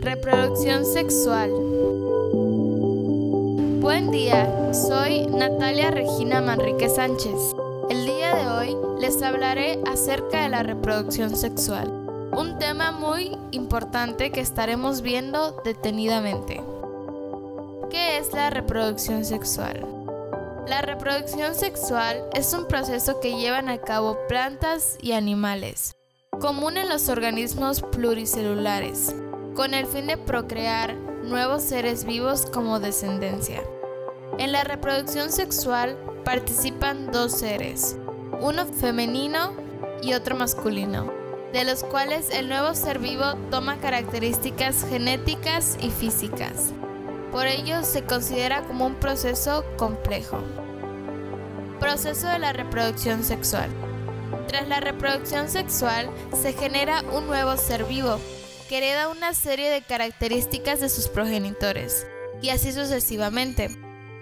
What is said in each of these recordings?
Reproducción sexual. Buen día, soy Natalia Regina Manrique Sánchez. El día de hoy les hablaré acerca de la reproducción sexual, un tema muy importante que estaremos viendo detenidamente. ¿Qué es la reproducción sexual? La reproducción sexual es un proceso que llevan a cabo plantas y animales, común en los organismos pluricelulares, con el fin de procrear nuevos seres vivos como descendencia. En la reproducción sexual participan dos seres, uno femenino y otro masculino, de los cuales el nuevo ser vivo toma características genéticas y físicas. Por ello se considera como un proceso complejo. Proceso de la reproducción sexual. Tras la reproducción sexual se genera un nuevo ser vivo que una serie de características de sus progenitores, y así sucesivamente.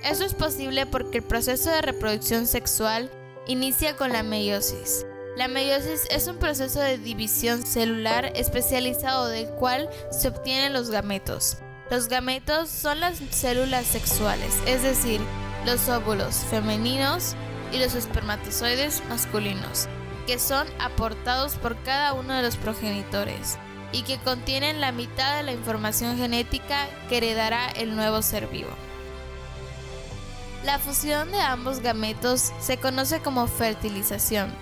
Eso es posible porque el proceso de reproducción sexual inicia con la meiosis. La meiosis es un proceso de división celular especializado del cual se obtienen los gametos. Los gametos son las células sexuales, es decir, los óvulos femeninos y los espermatozoides masculinos, que son aportados por cada uno de los progenitores y que contienen la mitad de la información genética que heredará el nuevo ser vivo. La fusión de ambos gametos se conoce como fertilización,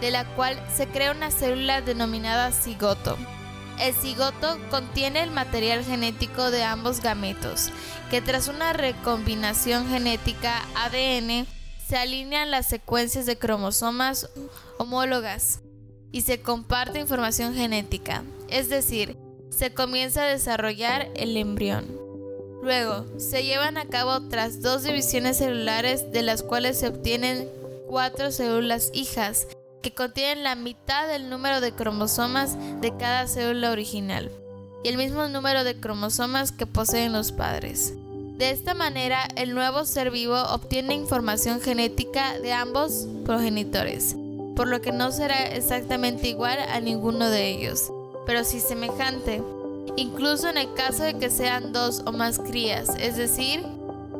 de la cual se crea una célula denominada cigoto. El cigoto contiene el material genético de ambos gametos, que tras una recombinación genética ADN se alinean las secuencias de cromosomas homólogas y se comparte información genética, es decir, se comienza a desarrollar el embrión. Luego, se llevan a cabo otras dos divisiones celulares de las cuales se obtienen cuatro células hijas que contienen la mitad del número de cromosomas de cada célula original y el mismo número de cromosomas que poseen los padres. De esta manera, el nuevo ser vivo obtiene información genética de ambos progenitores, por lo que no será exactamente igual a ninguno de ellos, pero sí semejante, incluso en el caso de que sean dos o más crías, es decir,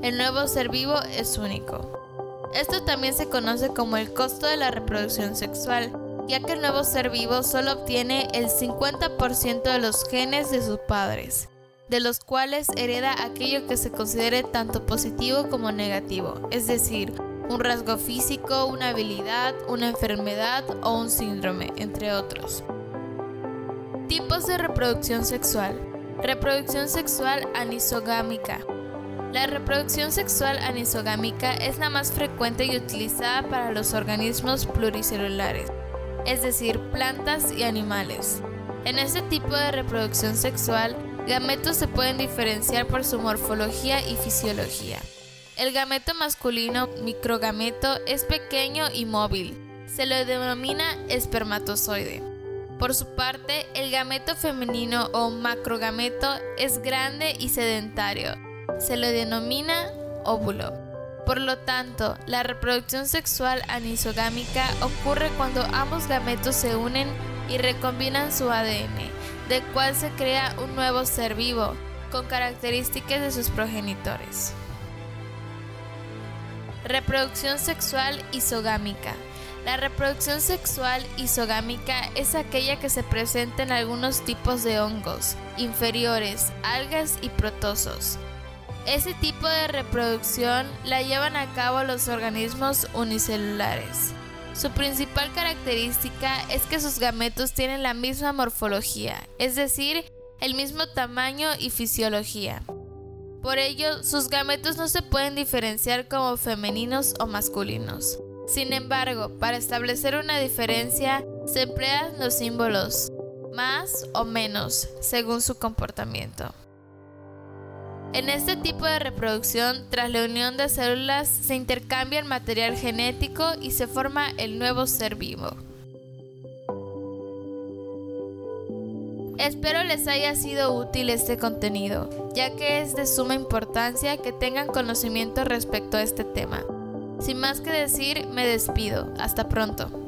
el nuevo ser vivo es único. Esto también se conoce como el costo de la reproducción sexual, ya que el nuevo ser vivo solo obtiene el 50% de los genes de sus padres, de los cuales hereda aquello que se considere tanto positivo como negativo, es decir, un rasgo físico, una habilidad, una enfermedad o un síndrome, entre otros. Tipos de reproducción sexual. Reproducción sexual anisogámica. La reproducción sexual anisogámica es la más frecuente y utilizada para los organismos pluricelulares, es decir, plantas y animales. En este tipo de reproducción sexual, gametos se pueden diferenciar por su morfología y fisiología. El gameto masculino microgameto es pequeño y móvil. Se lo denomina espermatozoide. Por su parte, el gameto femenino o macrogameto es grande y sedentario se le denomina óvulo. Por lo tanto, la reproducción sexual anisogámica ocurre cuando ambos gametos se unen y recombinan su ADN, del cual se crea un nuevo ser vivo, con características de sus progenitores. Reproducción sexual isogámica. La reproducción sexual isogámica es aquella que se presenta en algunos tipos de hongos, inferiores, algas y protosos. Ese tipo de reproducción la llevan a cabo los organismos unicelulares. Su principal característica es que sus gametos tienen la misma morfología, es decir, el mismo tamaño y fisiología. Por ello, sus gametos no se pueden diferenciar como femeninos o masculinos. Sin embargo, para establecer una diferencia, se emplean los símbolos más o menos según su comportamiento. En este tipo de reproducción, tras la unión de células, se intercambia el material genético y se forma el nuevo ser vivo. Espero les haya sido útil este contenido, ya que es de suma importancia que tengan conocimiento respecto a este tema. Sin más que decir, me despido. Hasta pronto.